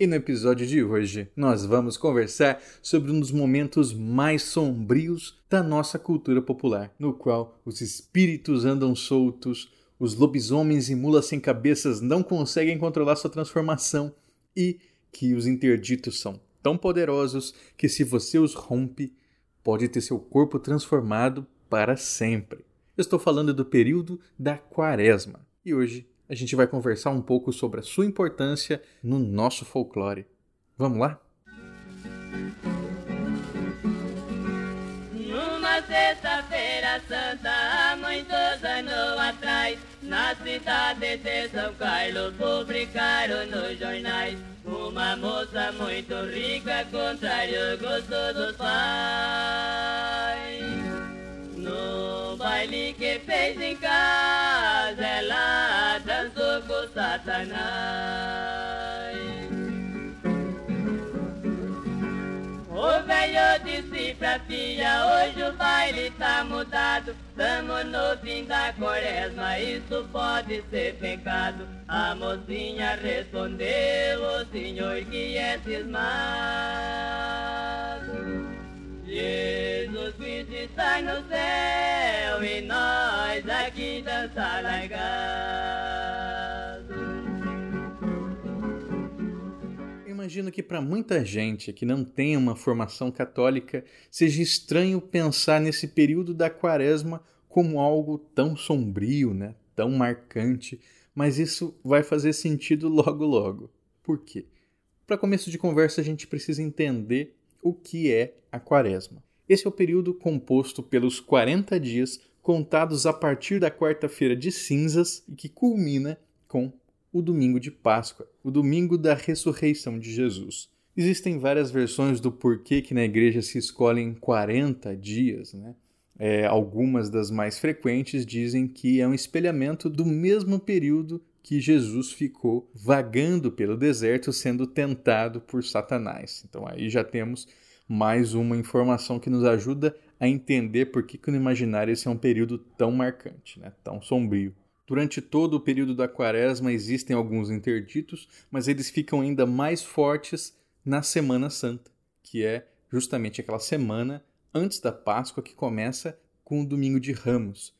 E no episódio de hoje, nós vamos conversar sobre um dos momentos mais sombrios da nossa cultura popular, no qual os espíritos andam soltos, os lobisomens e mulas sem cabeças não conseguem controlar sua transformação e que os interditos são tão poderosos que se você os rompe, pode ter seu corpo transformado para sempre. Eu estou falando do período da Quaresma. E hoje a gente vai conversar um pouco sobre a sua importância no nosso folclore. Vamos lá? Numa sexta-feira santa, há muitos anos atrás, na cidade de São Carlos, publicaram nos jornais uma moça muito rica, contrário ao gosto dos pais. Baile que fez em casa, ela dançou com Satanás. O velho disse pra filha, hoje o baile tá mudado. Tamo no fim da quaresma, isso pode ser pecado. A mocinha respondeu, o senhor que é cismado. Jesus está no céu e nós aqui dançar largado. Imagino que para muita gente que não tem uma formação católica seja estranho pensar nesse período da quaresma como algo tão sombrio, né? tão marcante, mas isso vai fazer sentido logo logo. Por quê? Para começo de conversa, a gente precisa entender o que é a quaresma. Esse é o período composto pelos 40 dias contados a partir da quarta-feira de cinzas e que culmina com o domingo de Páscoa, o domingo da ressurreição de Jesus. Existem várias versões do porquê que na igreja se escolhem 40 dias, né? É, algumas das mais frequentes dizem que é um espelhamento do mesmo período que Jesus ficou vagando pelo deserto sendo tentado por Satanás. Então aí já temos mais uma informação que nos ajuda a entender por que, que no imaginário esse é um período tão marcante, né? tão sombrio. Durante todo o período da quaresma existem alguns interditos, mas eles ficam ainda mais fortes na Semana Santa, que é justamente aquela semana antes da Páscoa que começa com o Domingo de Ramos.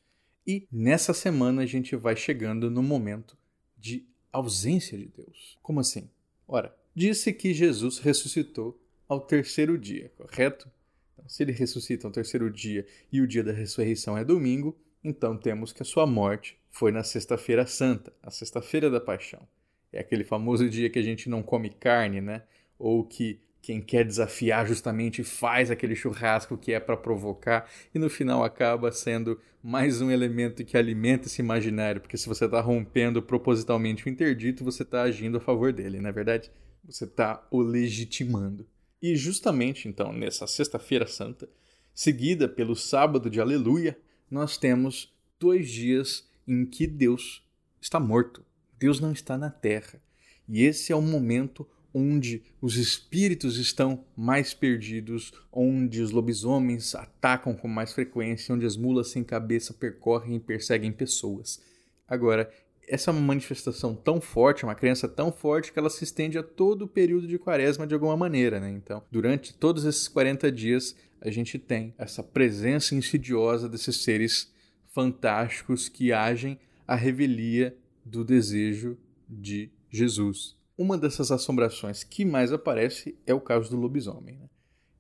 E nessa semana a gente vai chegando no momento de ausência de Deus. Como assim? Ora, disse que Jesus ressuscitou ao terceiro dia, correto? Então, se ele ressuscita ao terceiro dia e o dia da ressurreição é domingo, então temos que a sua morte foi na Sexta-feira Santa, a Sexta-feira da Paixão. É aquele famoso dia que a gente não come carne, né? Ou que quem quer desafiar justamente faz aquele churrasco que é para provocar e no final acaba sendo mais um elemento que alimenta esse imaginário, porque se você está rompendo propositalmente o interdito, você está agindo a favor dele, não é verdade? Você está o legitimando. E justamente então, nessa Sexta-feira Santa, seguida pelo sábado de Aleluia, nós temos dois dias em que Deus está morto. Deus não está na terra. E esse é o momento onde os espíritos estão mais perdidos, onde os lobisomens atacam com mais frequência, onde as mulas sem cabeça percorrem e perseguem pessoas. Agora, essa manifestação tão forte, uma crença tão forte que ela se estende a todo o período de quaresma de alguma maneira, né? Então, durante todos esses 40 dias, a gente tem essa presença insidiosa desses seres fantásticos que agem à revelia do desejo de Jesus. Uma dessas assombrações que mais aparece é o caso do lobisomem. Né?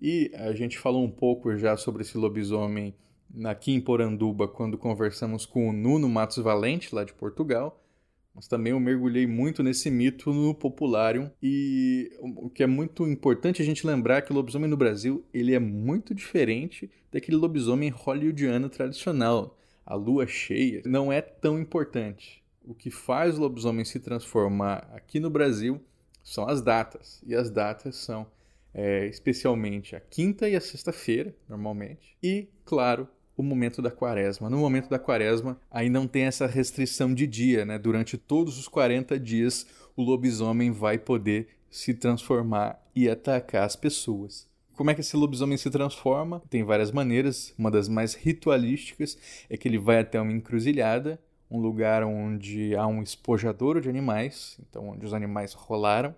E a gente falou um pouco já sobre esse lobisomem aqui em Poranduba quando conversamos com o Nuno Matos Valente, lá de Portugal. Mas também eu mergulhei muito nesse mito no Popularium e o que é muito importante a gente lembrar é que o lobisomem no Brasil ele é muito diferente daquele lobisomem hollywoodiano tradicional. A lua cheia não é tão importante o que faz o lobisomem se transformar aqui no Brasil são as datas. E as datas são é, especialmente a quinta e a sexta-feira, normalmente. E, claro, o momento da quaresma. No momento da quaresma, aí não tem essa restrição de dia, né? Durante todos os 40 dias, o lobisomem vai poder se transformar e atacar as pessoas. Como é que esse lobisomem se transforma? Tem várias maneiras. Uma das mais ritualísticas é que ele vai até uma encruzilhada, um lugar onde há um espojadouro de animais, então onde os animais rolaram.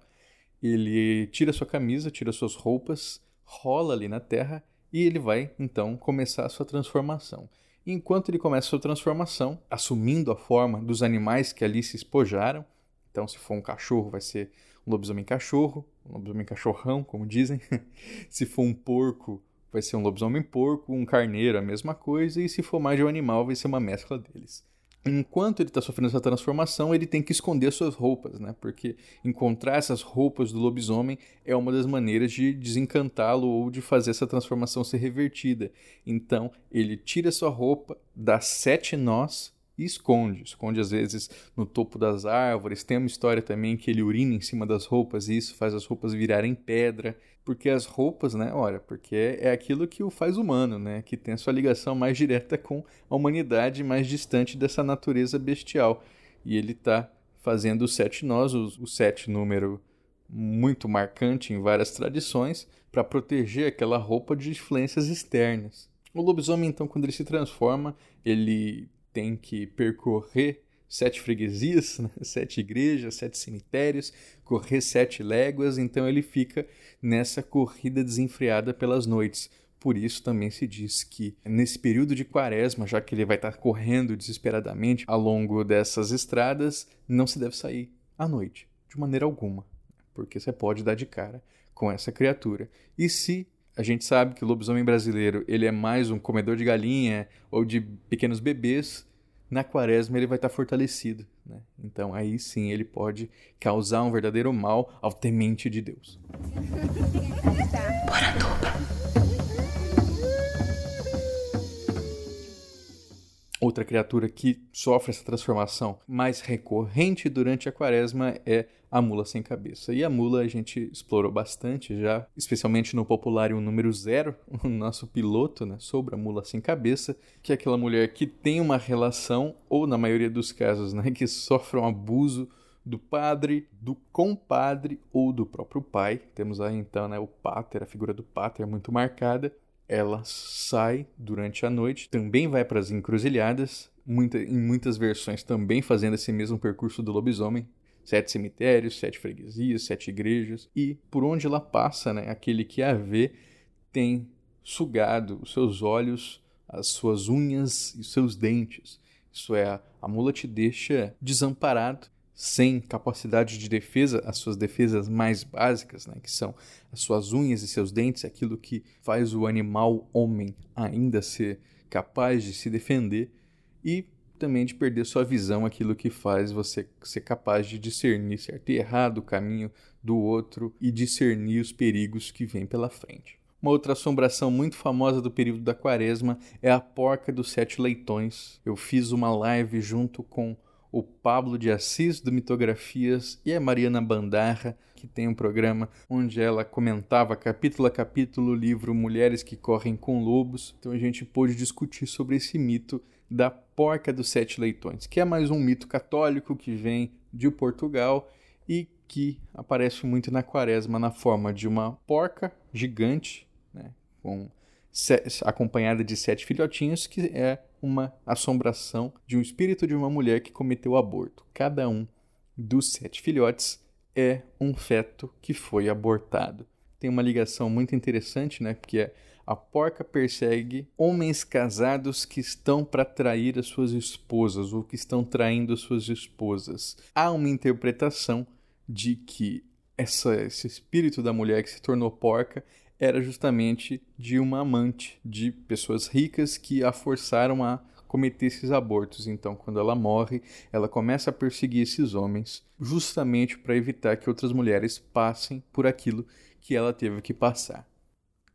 Ele tira sua camisa, tira suas roupas, rola ali na terra e ele vai então começar a sua transformação. Enquanto ele começa a sua transformação, assumindo a forma dos animais que ali se espojaram, então se for um cachorro vai ser um lobisomem cachorro, um lobisomem cachorrão, como dizem. se for um porco, vai ser um lobisomem porco, um carneiro, a mesma coisa, e se for mais de um animal, vai ser uma mescla deles. Enquanto ele está sofrendo essa transformação, ele tem que esconder suas roupas, né? Porque encontrar essas roupas do lobisomem é uma das maneiras de desencantá-lo ou de fazer essa transformação ser revertida. Então, ele tira sua roupa, dá sete nós e esconde. Esconde às vezes no topo das árvores. Tem uma história também que ele urina em cima das roupas e isso faz as roupas virarem pedra. Porque as roupas, né? Olha, porque é aquilo que o faz humano, né? Que tem a sua ligação mais direta com a humanidade, mais distante dessa natureza bestial. E ele está fazendo os sete nós, o, sete número muito marcante em várias tradições, para proteger aquela roupa de influências externas. O lobisomem, então, quando ele se transforma, ele tem que percorrer sete freguesias, né? sete igrejas, sete cemitérios, correr sete léguas, então ele fica nessa corrida desenfreada pelas noites. Por isso também se diz que nesse período de quaresma, já que ele vai estar correndo desesperadamente ao longo dessas estradas, não se deve sair à noite, de maneira alguma, porque você pode dar de cara com essa criatura. E se a gente sabe que o lobisomem brasileiro ele é mais um comedor de galinha ou de pequenos bebês. Na quaresma ele vai estar fortalecido. Né? Então aí sim ele pode causar um verdadeiro mal ao temente de Deus. Outra criatura que sofre essa transformação mais recorrente durante a quaresma é a mula sem cabeça. E a mula a gente explorou bastante já, especialmente no Populário número zero, o nosso piloto né, sobre a mula sem cabeça, que é aquela mulher que tem uma relação, ou na maioria dos casos, né, que sofre um abuso do padre, do compadre ou do próprio pai. Temos aí então né, o pater, a figura do pater muito marcada ela sai durante a noite, também vai para as encruzilhadas, muita, em muitas versões também fazendo esse mesmo percurso do lobisomem. Sete cemitérios, sete freguesias, sete igrejas. E por onde ela passa, né, aquele que a vê tem sugado os seus olhos, as suas unhas e os seus dentes. Isso é, a mula te deixa desamparado sem capacidade de defesa, as suas defesas mais básicas, né, que são as suas unhas e seus dentes, aquilo que faz o animal homem ainda ser capaz de se defender, e também de perder sua visão, aquilo que faz você ser capaz de discernir certo e errado, o caminho do outro e discernir os perigos que vêm pela frente. Uma outra assombração muito famosa do período da quaresma é a porca dos sete leitões. Eu fiz uma live junto com o Pablo de Assis do Mitografias e a Mariana Bandarra, que tem um programa onde ela comentava capítulo a capítulo o livro Mulheres que Correm com Lobos. Então a gente pôde discutir sobre esse mito da porca dos sete leitões, que é mais um mito católico que vem de Portugal e que aparece muito na quaresma na forma de uma porca gigante, né, com acompanhada de sete filhotinhos, que é uma assombração de um espírito de uma mulher que cometeu aborto. Cada um dos sete filhotes é um feto que foi abortado. Tem uma ligação muito interessante, né? Porque a porca persegue homens casados que estão para trair as suas esposas ou que estão traindo as suas esposas. Há uma interpretação de que essa, esse espírito da mulher que se tornou porca era justamente de uma amante, de pessoas ricas que a forçaram a cometer esses abortos. Então, quando ela morre, ela começa a perseguir esses homens, justamente para evitar que outras mulheres passem por aquilo que ela teve que passar.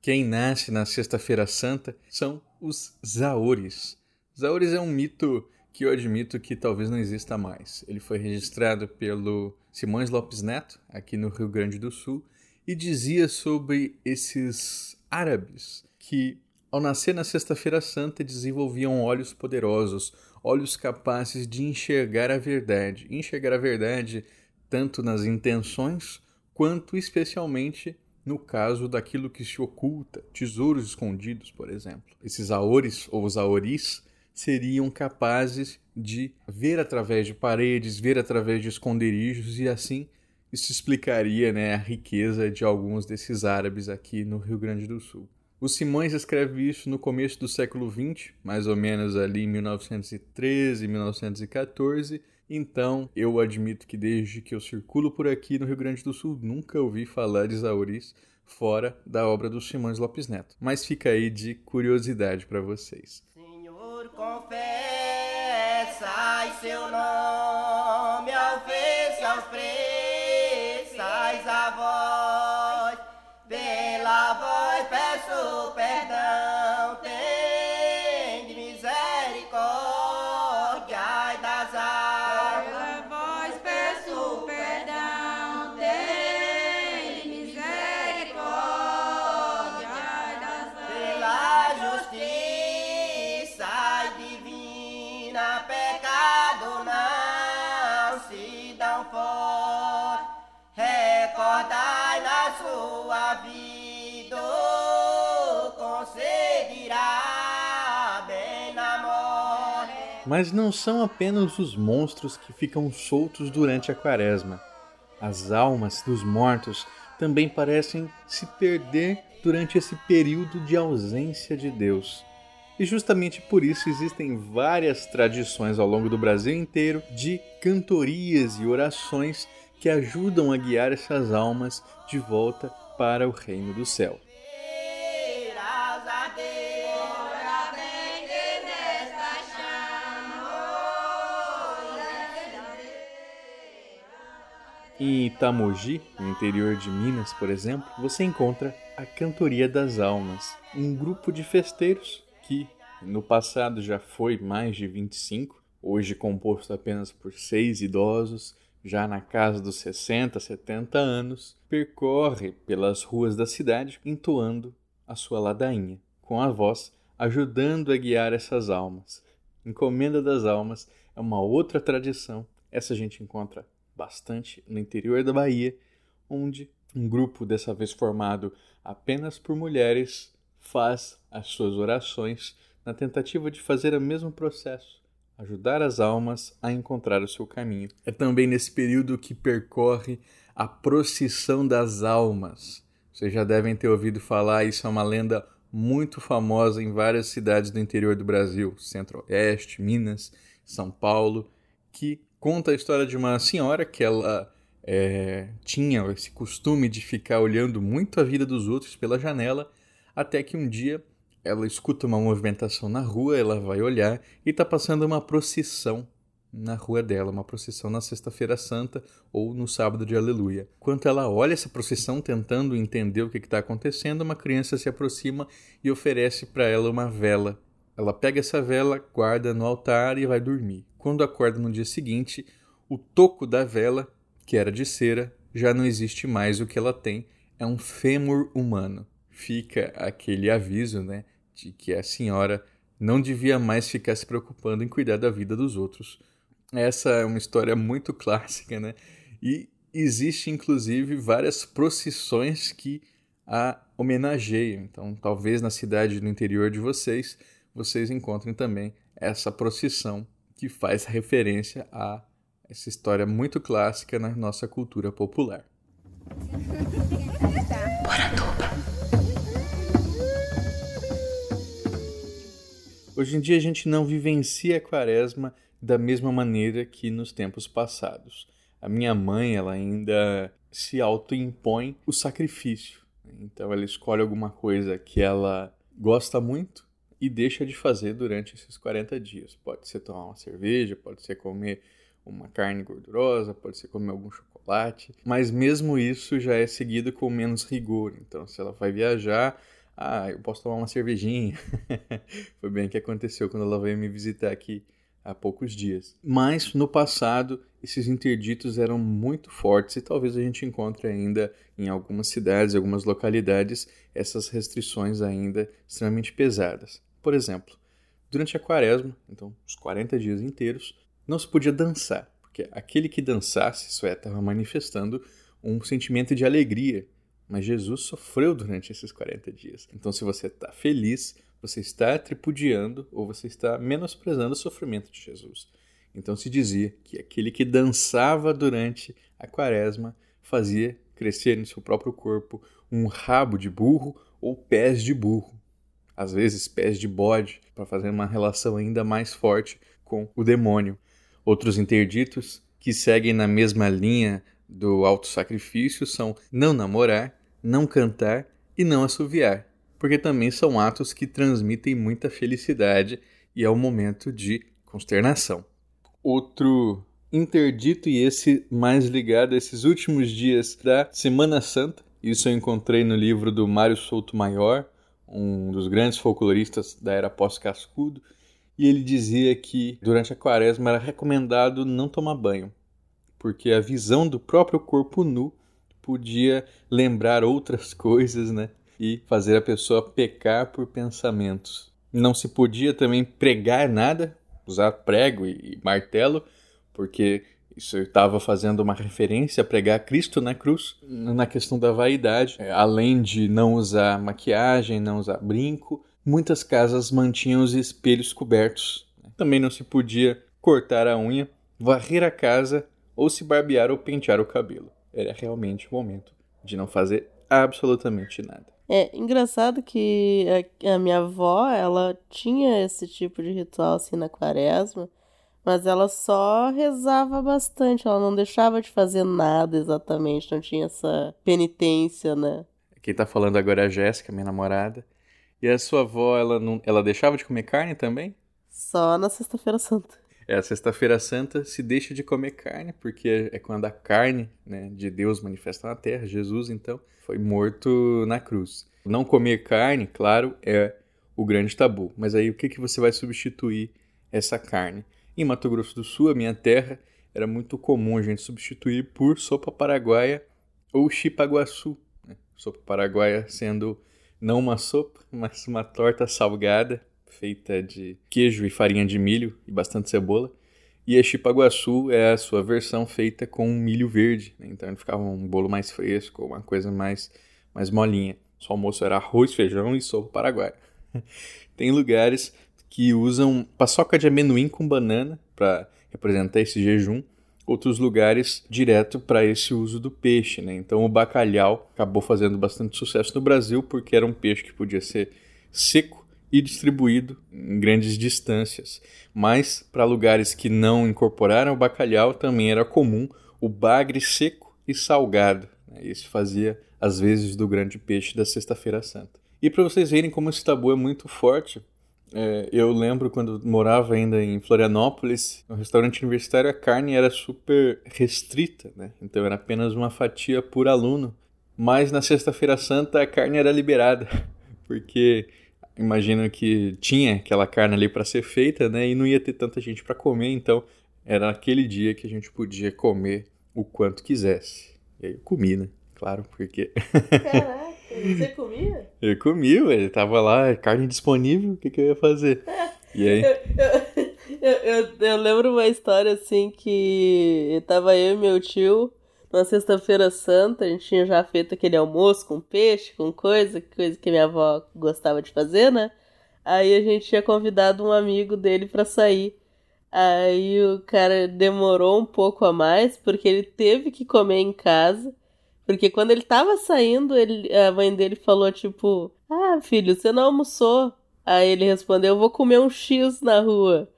Quem nasce na Sexta-feira Santa são os Zaores. Zaores é um mito que eu admito que talvez não exista mais. Ele foi registrado pelo Simões Lopes Neto, aqui no Rio Grande do Sul, e dizia sobre esses árabes que, ao nascer na Sexta-feira Santa, desenvolviam olhos poderosos, olhos capazes de enxergar a verdade. Enxergar a verdade tanto nas intenções quanto especialmente no caso daquilo que se oculta, tesouros escondidos, por exemplo. Esses aores ou os aoris seriam capazes de ver através de paredes, ver através de esconderijos e assim isso explicaria né, a riqueza de alguns desses árabes aqui no Rio Grande do Sul. O Simões escreve isso no começo do século XX, mais ou menos ali em 1913, 1914. Então, eu admito que desde que eu circulo por aqui no Rio Grande do Sul, nunca ouvi falar de Zauris fora da obra do Simões Lopes Neto. Mas fica aí de curiosidade para vocês. Senhor, seu nome Mas não são apenas os monstros que ficam soltos durante a quaresma. As almas dos mortos também parecem se perder durante esse período de ausência de Deus. E justamente por isso existem várias tradições ao longo do Brasil inteiro de cantorias e orações que ajudam a guiar essas almas de volta para o reino do céu. Em Itamogi, no interior de Minas, por exemplo, você encontra a Cantoria das Almas, um grupo de festeiros que no passado já foi mais de 25, hoje composto apenas por seis idosos, já na casa dos 60, 70 anos, percorre pelas ruas da cidade entoando a sua ladainha, com a voz ajudando a guiar essas almas. Encomenda das Almas é uma outra tradição, essa a gente encontra bastante no interior da Bahia, onde um grupo, dessa vez formado apenas por mulheres, faz as suas orações na tentativa de fazer o mesmo processo, ajudar as almas a encontrar o seu caminho. É também nesse período que percorre a procissão das almas. Vocês já devem ter ouvido falar, isso é uma lenda muito famosa em várias cidades do interior do Brasil, Centro-Oeste, Minas, São Paulo, que conta a história de uma senhora que ela é, tinha esse costume de ficar olhando muito a vida dos outros pela janela, até que um dia ela escuta uma movimentação na rua, ela vai olhar e está passando uma procissão na rua dela, uma procissão na Sexta-feira Santa ou no sábado de Aleluia. Quando ela olha essa procissão tentando entender o que está acontecendo, uma criança se aproxima e oferece para ela uma vela. Ela pega essa vela, guarda no altar e vai dormir. Quando acorda no dia seguinte, o toco da vela, que era de cera, já não existe mais. O que ela tem é um fêmur humano. Fica aquele aviso, né, de que a senhora não devia mais ficar se preocupando em cuidar da vida dos outros. Essa é uma história muito clássica, né? E existe inclusive várias procissões que a homenageiam. Então, talvez na cidade do interior de vocês, vocês encontrem também essa procissão que faz referência a essa história muito clássica na nossa cultura popular. Hoje em dia a gente não vivencia a quaresma da mesma maneira que nos tempos passados. A minha mãe ela ainda se autoimpõe o sacrifício. Então ela escolhe alguma coisa que ela gosta muito e deixa de fazer durante esses 40 dias. Pode ser tomar uma cerveja, pode ser comer uma carne gordurosa, pode ser comer algum chocolate, mas mesmo isso já é seguido com menos rigor. Então, se ela vai viajar, ah, eu posso tomar uma cervejinha. Foi bem que aconteceu quando ela veio me visitar aqui há poucos dias. Mas no passado, esses interditos eram muito fortes e talvez a gente encontre ainda em algumas cidades, algumas localidades, essas restrições ainda extremamente pesadas. Por exemplo, durante a quaresma, então os 40 dias inteiros, não se podia dançar, porque aquele que dançasse, isso é, estava manifestando um sentimento de alegria. Mas Jesus sofreu durante esses 40 dias. Então, se você está feliz, você está tripudiando ou você está menosprezando o sofrimento de Jesus. Então se dizia que aquele que dançava durante a quaresma fazia crescer em seu próprio corpo um rabo de burro ou pés de burro, às vezes pés de bode, para fazer uma relação ainda mais forte com o demônio. Outros interditos que seguem na mesma linha do auto-sacrifício são não namorar, não cantar e não assoviar porque também são atos que transmitem muita felicidade e é um momento de consternação. Outro interdito, e esse mais ligado a esses últimos dias da Semana Santa, isso eu encontrei no livro do Mário Souto Maior, um dos grandes folcloristas da era pós-cascudo, e ele dizia que durante a quaresma era recomendado não tomar banho, porque a visão do próprio corpo nu podia lembrar outras coisas, né? e fazer a pessoa pecar por pensamentos. Não se podia também pregar nada, usar prego e martelo, porque isso estava fazendo uma referência a pregar Cristo na cruz, na questão da vaidade, é, além de não usar maquiagem, não usar brinco, muitas casas mantinham os espelhos cobertos. Também não se podia cortar a unha, varrer a casa ou se barbear ou pentear o cabelo. Era realmente o momento de não fazer absolutamente nada. É engraçado que a, a, minha avó, ela tinha esse tipo de ritual assim na quaresma, mas ela só rezava bastante, ela não deixava de fazer nada exatamente, não tinha essa penitência, né? Quem tá falando agora é a Jéssica, minha namorada. E a sua avó, ela não, ela deixava de comer carne também? Só na sexta-feira santa. É, a sexta-feira santa se deixa de comer carne, porque é quando a carne né, de Deus manifesta na terra, Jesus então foi morto na cruz. Não comer carne, claro, é o grande tabu. Mas aí o que, que você vai substituir essa carne? Em Mato Grosso do Sul, a minha terra, era muito comum a gente substituir por sopa paraguaia ou chipaguaçu. Né? Sopa paraguaia sendo não uma sopa, mas uma torta salgada feita de queijo e farinha de milho e bastante cebola. E a chipaguaçu é a sua versão feita com milho verde, né? então ele ficava um bolo mais fresco, uma coisa mais, mais molinha. O almoço era arroz, feijão e sopa paraguaia. Tem lugares que usam paçoca de amendoim com banana para representar esse jejum, outros lugares direto para esse uso do peixe. Né? Então o bacalhau acabou fazendo bastante sucesso no Brasil porque era um peixe que podia ser seco e distribuído em grandes distâncias. Mas para lugares que não incorporaram o bacalhau também era comum o bagre seco e salgado. Né? Isso fazia às vezes do grande peixe da Sexta-feira Santa. E para vocês verem como esse tabu é muito forte, é, eu lembro quando morava ainda em Florianópolis, no restaurante universitário a carne era super restrita, né? então era apenas uma fatia por aluno. Mas na Sexta-feira Santa a carne era liberada, porque imagino que tinha aquela carne ali para ser feita, né? E não ia ter tanta gente para comer, então era aquele dia que a gente podia comer o quanto quisesse. E aí eu comi, né? Claro, porque. Caraca, você comia? eu comi, ele tava lá, carne disponível, o que, que eu ia fazer? E aí? Eu, eu, eu, eu, lembro uma história assim que tava eu e meu tio numa sexta-feira santa, a gente tinha já feito aquele almoço com peixe, com coisa, coisa que minha avó gostava de fazer, né? Aí a gente tinha convidado um amigo dele para sair. Aí o cara demorou um pouco a mais, porque ele teve que comer em casa. Porque quando ele tava saindo, ele, a mãe dele falou, tipo, ah, filho, você não almoçou. Aí ele respondeu, eu vou comer um X na rua.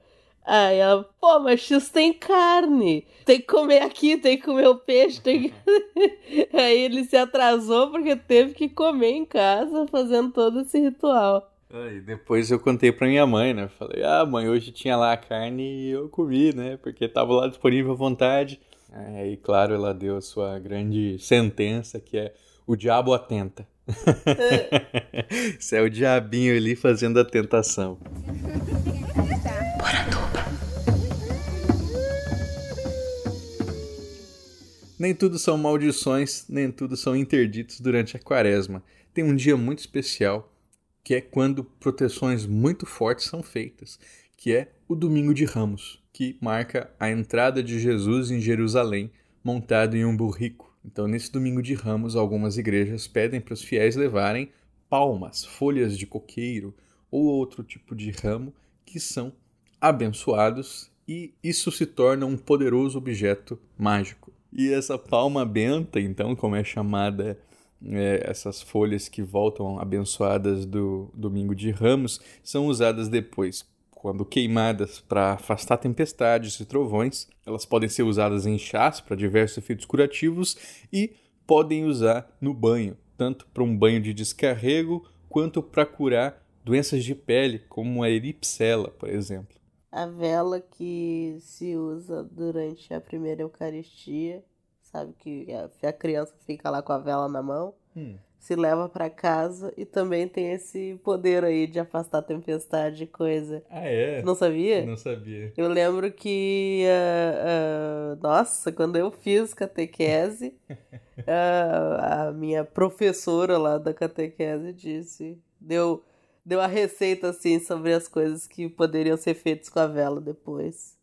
Aí ela, pô, mas X tem carne. Tem que comer aqui, tem que comer o peixe. Que... Aí ele se atrasou porque teve que comer em casa fazendo todo esse ritual. Aí depois eu contei pra minha mãe, né? Falei, ah, mãe, hoje tinha lá a carne e eu comi, né? Porque tava lá disponível à vontade. É, e claro, ela deu a sua grande sentença, que é o diabo atenta. Isso é o diabinho ali fazendo a tentação. Nem tudo são maldições, nem tudo são interditos durante a quaresma. Tem um dia muito especial, que é quando proteções muito fortes são feitas, que é o domingo de ramos que marca a entrada de Jesus em Jerusalém montado em um burrico. Então, nesse Domingo de Ramos, algumas igrejas pedem para os fiéis levarem palmas, folhas de coqueiro ou outro tipo de ramo que são abençoados e isso se torna um poderoso objeto mágico. E essa palma benta, então, como é chamada é, essas folhas que voltam abençoadas do Domingo de Ramos, são usadas depois, quando queimadas para afastar tempestades e trovões. Elas podem ser usadas em chás para diversos efeitos curativos e podem usar no banho, tanto para um banho de descarrego quanto para curar doenças de pele, como a eripsela, por exemplo a vela que se usa durante a primeira Eucaristia, sabe que a, criança fica lá com a vela na mão, hum. Se leva para casa e também tem esse poder aí de afastar tempestade e coisa. Ah, é? Não sabia? Não sabia. Eu lembro que, uh, uh, nossa, quando eu fiz catequese, uh, a minha professora lá da catequese disse, deu deu a receita assim sobre as coisas que poderiam ser feitas com a vela depois.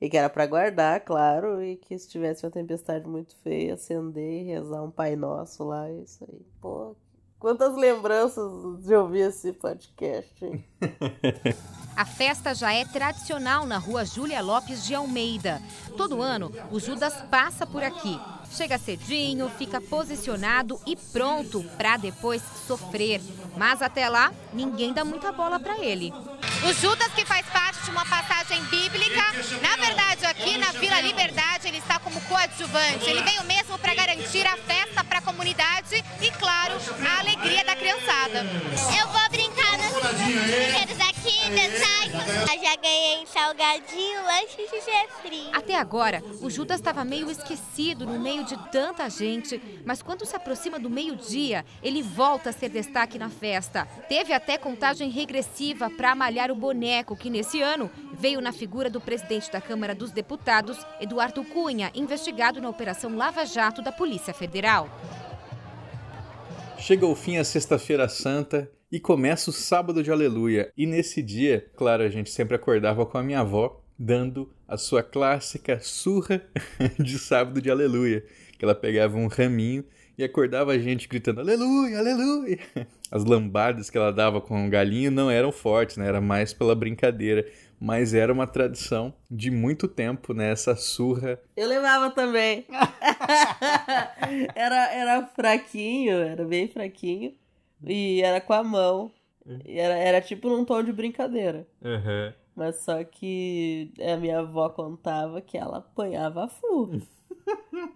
E que era para guardar, claro, e que se tivesse uma tempestade muito feia, acender e rezar um Pai Nosso lá, isso aí. Pô, quantas lembranças de ouvir esse podcast, hein? A festa já é tradicional na rua Júlia Lopes de Almeida. Todo ano, o Judas passa por aqui. Chega cedinho, fica posicionado e pronto para depois sofrer. Mas até lá, ninguém dá muita bola para ele. O Judas, que faz parte de uma passagem bíblica, na verdade, aqui na Vila Liberdade, ele está como coadjuvante. Ele veio mesmo para garantir a festa para a comunidade e, claro, a alegria da criançada. Eu vou brincar nos brinquedos aqui, dançar. Eu já ganhei salgadinho, lanche de refri. Até agora, o Judas estava meio esquecido no meio de tanta gente, mas quando se aproxima do meio-dia, ele volta a ser destaque na festa. Teve até contagem regressiva para malhar o boneco, que nesse ano veio na figura do presidente da Câmara dos Deputados, Eduardo Cunha, investigado na Operação Lava Jato da Polícia Federal. Chega ao fim a Sexta-feira Santa e começa o Sábado de Aleluia. E nesse dia, claro, a gente sempre acordava com a minha avó dando a sua clássica surra de Sábado de Aleluia, que ela pegava um raminho e acordava a gente gritando aleluia, aleluia. As lambadas que ela dava com o galinho não eram fortes, né? Era mais pela brincadeira mas era uma tradição de muito tempo, né? Essa surra. Eu levava também. era, era fraquinho, era bem fraquinho. E era com a mão. E era, era tipo num tom de brincadeira. Uhum. Mas só que a minha avó contava que ela apanhava full.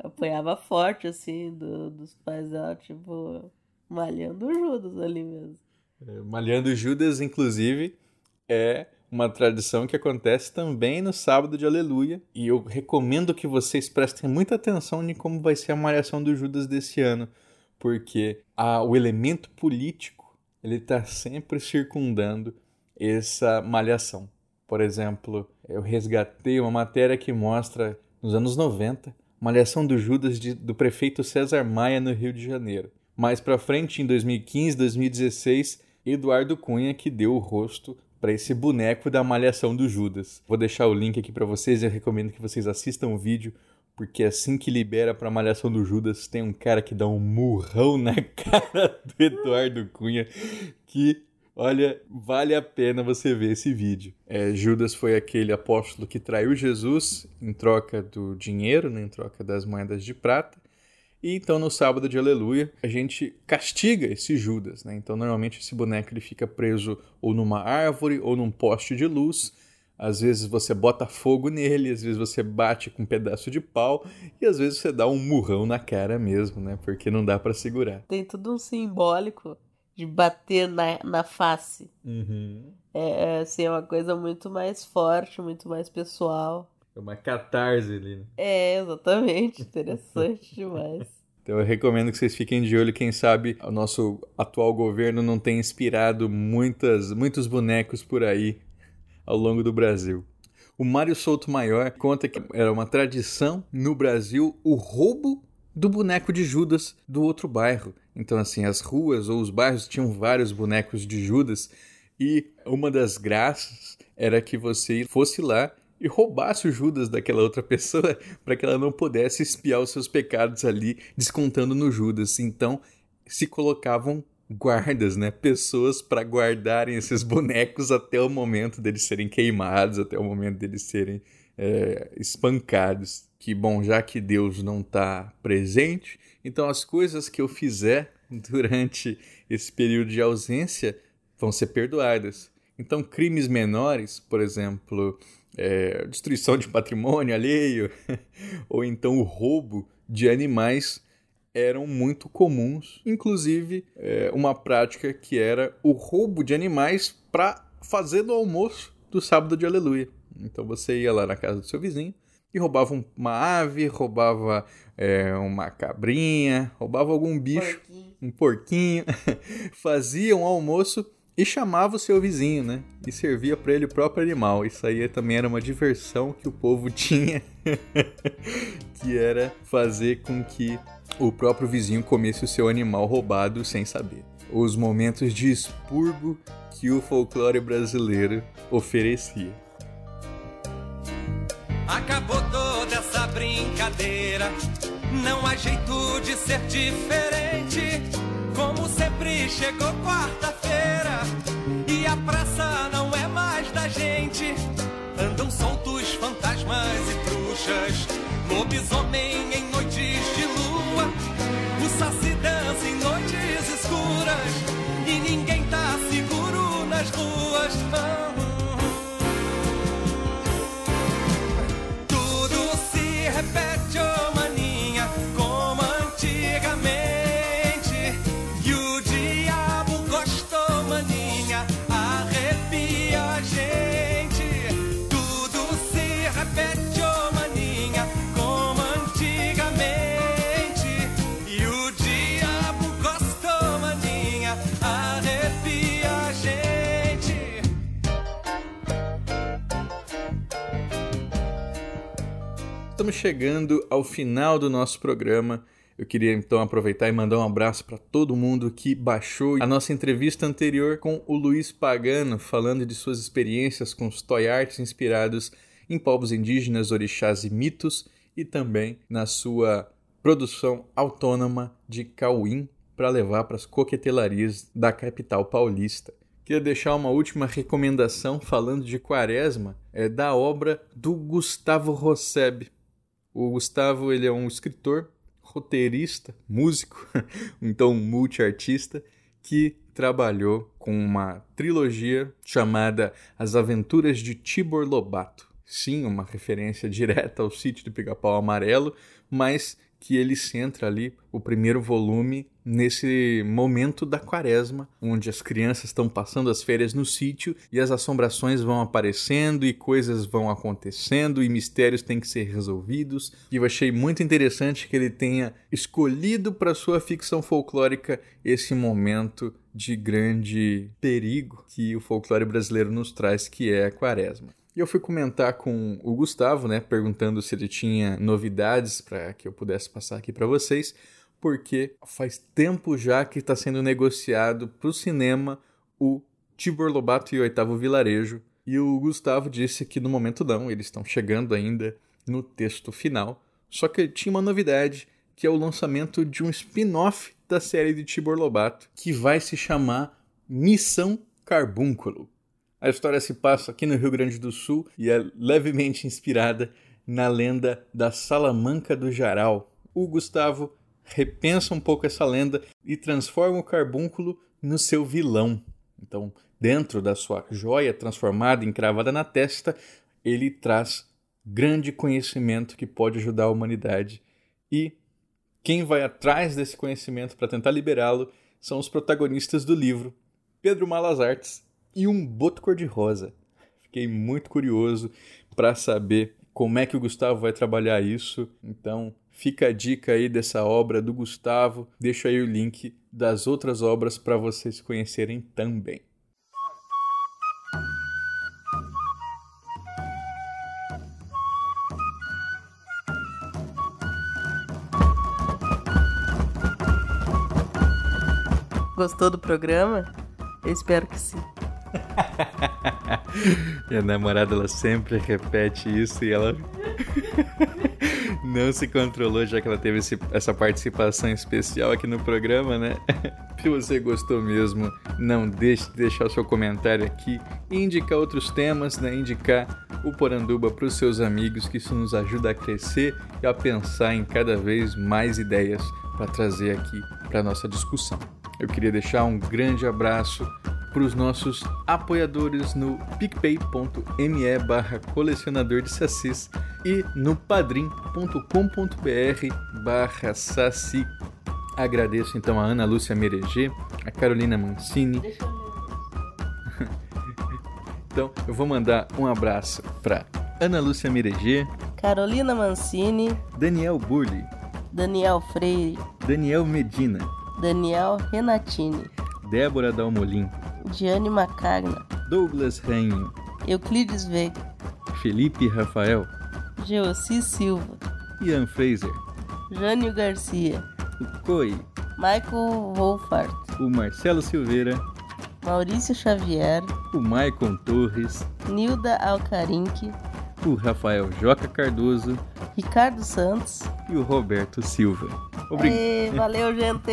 apanhava forte, assim, do, dos pais dela, tipo, malhando Judas ali mesmo. É, malhando Judas, inclusive, é uma tradição que acontece também no sábado de Aleluia. E eu recomendo que vocês prestem muita atenção em como vai ser a malhação do Judas desse ano, porque a, o elemento político ele está sempre circundando essa malhação. Por exemplo, eu resgatei uma matéria que mostra, nos anos 90, malhação do Judas de, do prefeito César Maia no Rio de Janeiro. Mais para frente, em 2015, 2016, Eduardo Cunha que deu o rosto para esse boneco da malhação do Judas. Vou deixar o link aqui para vocês e eu recomendo que vocês assistam o vídeo, porque assim que libera para malhação do Judas, tem um cara que dá um murrão na cara do Eduardo Cunha que Olha, vale a pena você ver esse vídeo. É, Judas foi aquele apóstolo que traiu Jesus em troca do dinheiro, né, em troca das moedas de prata. E então no sábado de Aleluia a gente castiga esse Judas, né? Então normalmente esse boneco ele fica preso ou numa árvore ou num poste de luz. Às vezes você bota fogo nele, às vezes você bate com um pedaço de pau e às vezes você dá um murrão na cara mesmo, né? Porque não dá para segurar. Tem tudo um simbólico de bater na, na face. Uhum. É, é, assim, é uma coisa muito mais forte, muito mais pessoal. É uma catarse ali, né? É, exatamente. Interessante demais. Então eu recomendo que vocês fiquem de olho, quem sabe o nosso atual governo não tem inspirado muitas, muitos bonecos por aí ao longo do Brasil. O Mário Souto Maior conta que era uma tradição no Brasil o roubo do boneco de Judas do outro bairro. Então, assim, as ruas ou os bairros tinham vários bonecos de Judas e uma das graças era que você fosse lá e roubasse o Judas daquela outra pessoa para que ela não pudesse espiar os seus pecados ali, descontando no Judas. Então, se colocavam guardas, né? Pessoas para guardarem esses bonecos até o momento deles serem queimados, até o momento deles serem é, espancados. Que bom, já que Deus não está presente, então as coisas que eu fizer durante esse período de ausência vão ser perdoadas. Então, crimes menores, por exemplo, é, destruição de patrimônio alheio, ou então o roubo de animais, eram muito comuns, inclusive é, uma prática que era o roubo de animais para fazer do almoço do sábado de aleluia. Então você ia lá na casa do seu vizinho e roubava uma ave, roubava é, uma cabrinha, roubava algum bicho, porquinho. um porquinho, fazia um almoço e chamava o seu vizinho, né? E servia para ele o próprio animal. Isso aí também era uma diversão que o povo tinha, que era fazer com que o próprio vizinho comesse o seu animal roubado sem saber. Os momentos de expurgo que o folclore brasileiro oferecia. Acabou toda essa brincadeira, não há jeito de ser diferente. Como sempre chegou quarta-feira e a praça não é mais da gente. Andam soltos fantasmas e bruxas, lobisomem em noites de lua. O saci dança em noites escuras e ninguém tá seguro nas ruas. Ah, Estamos chegando ao final do nosso programa. Eu queria então aproveitar e mandar um abraço para todo mundo que baixou a nossa entrevista anterior com o Luiz Pagano, falando de suas experiências com os toy arts inspirados em povos indígenas, orixás e mitos, e também na sua produção autônoma de cauim para levar para as coquetelarias da capital paulista. Queria deixar uma última recomendação falando de quaresma, é da obra do Gustavo Rosseb. O Gustavo ele é um escritor, roteirista, músico, então multiartista, que trabalhou com uma trilogia chamada As Aventuras de Tibor Lobato. Sim, uma referência direta ao sítio do Pica-Pau Amarelo, mas que ele centra ali o primeiro volume nesse momento da quaresma, onde as crianças estão passando as férias no sítio e as assombrações vão aparecendo e coisas vão acontecendo e mistérios têm que ser resolvidos. E eu achei muito interessante que ele tenha escolhido para sua ficção folclórica esse momento de grande perigo que o folclore brasileiro nos traz, que é a quaresma. E eu fui comentar com o Gustavo, né, perguntando se ele tinha novidades para que eu pudesse passar aqui para vocês, porque faz tempo já que está sendo negociado para o cinema o Tibor Lobato e o Oitavo Vilarejo. E o Gustavo disse que no momento não, eles estão chegando ainda no texto final. Só que tinha uma novidade, que é o lançamento de um spin-off da série de Tibor Lobato, que vai se chamar Missão Carbúnculo. A história se passa aqui no Rio Grande do Sul e é levemente inspirada na lenda da Salamanca do Jaral. O Gustavo repensa um pouco essa lenda e transforma o carbúnculo no seu vilão. Então, dentro da sua joia transformada, encravada na testa, ele traz grande conhecimento que pode ajudar a humanidade. E quem vai atrás desse conhecimento para tentar liberá-lo são os protagonistas do livro, Pedro Malas Artes e um boto cor-de-rosa. Fiquei muito curioso para saber como é que o Gustavo vai trabalhar isso. Então, fica a dica aí dessa obra do Gustavo. Deixo aí o link das outras obras para vocês conhecerem também. Gostou do programa? Eu espero que sim. Minha namorada ela sempre repete isso e ela não se controlou já que ela teve esse, essa participação especial aqui no programa, né? Se você gostou mesmo, não deixe de deixar seu comentário aqui e indicar outros temas, né? Indicar o Poranduba para os seus amigos, que isso nos ajuda a crescer e a pensar em cada vez mais ideias para trazer aqui para nossa discussão. Eu queria deixar um grande abraço para os nossos apoiadores no picpay.me barra colecionador de sacis e no padrim.com.br barra saci. Agradeço então a Ana Lúcia Mereger, a Carolina Mancini. então eu vou mandar um abraço para Ana Lúcia Mereger, Carolina Mancini, Daniel Burli, Daniel Freire, Daniel Medina, Daniel Renatini, Débora Dalmolin, Diane Macagna, Douglas Rainho, Euclides Veiga, Felipe Rafael, Geossi Silva, Ian Fraser, Jânio Garcia, o Coi, Michael Wolfart, o Marcelo Silveira, Maurício Xavier, o Maicon Torres, Nilda Alcarinque, o Rafael Joca Cardoso, Ricardo Santos e o Roberto Silva. Ei, valeu, gente!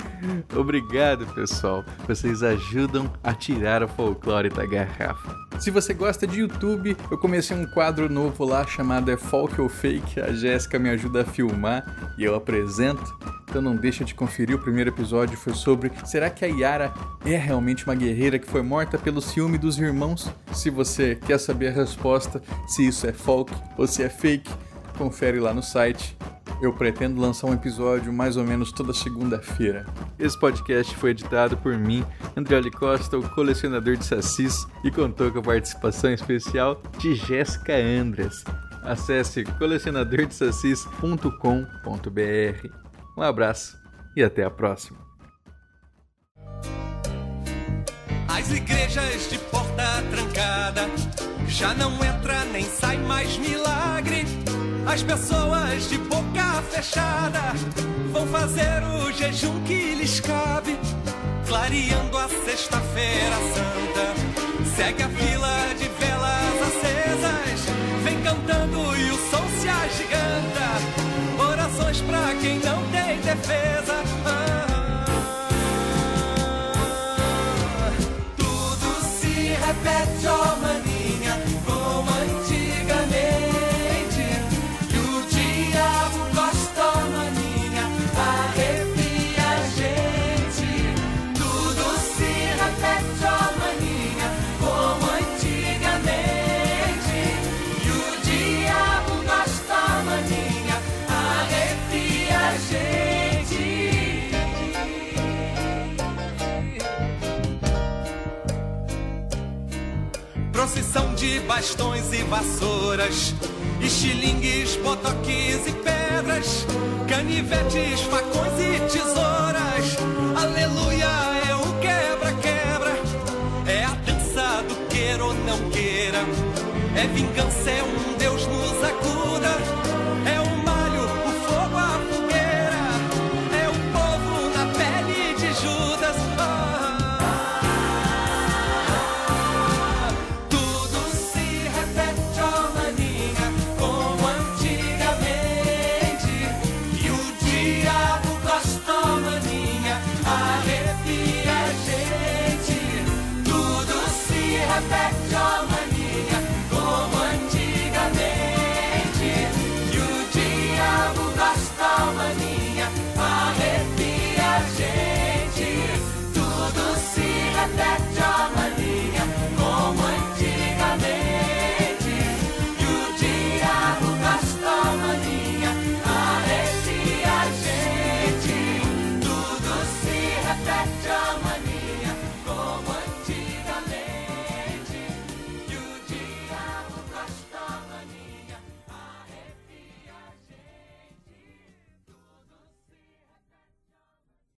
Obrigado, pessoal. Vocês ajudam a tirar o folclore da garrafa. Se você gosta de YouTube, eu comecei um quadro novo lá chamado É Folk ou Fake. A Jéssica me ajuda a filmar e eu apresento. Então não deixa de conferir. O primeiro episódio foi sobre será que a Yara é realmente uma guerreira que foi morta pelo ciúme dos irmãos? Se você quer saber a resposta, se isso é folk ou se é fake, confere lá no site eu pretendo lançar um episódio mais ou menos toda segunda-feira. Esse podcast foi editado por mim, Andrioli Costa, o colecionador de sacis, e contou com a participação especial de Jéssica Andres. Acesse colecionadordesacis.com.br. Um abraço e até a próxima. As igrejas de porta trancada já não entra nem sai mais milagre. As pessoas de boca fechada vão fazer o jejum que lhes cabe, clareando a sexta-feira santa. Segue a fila bastões e vassouras, estilingues, botoques e pedras, canivetes, facões e tesouras. Aleluia, é o quebra-quebra, é a dança do queira ou não queira, é vingança, é um Deus nos acuda.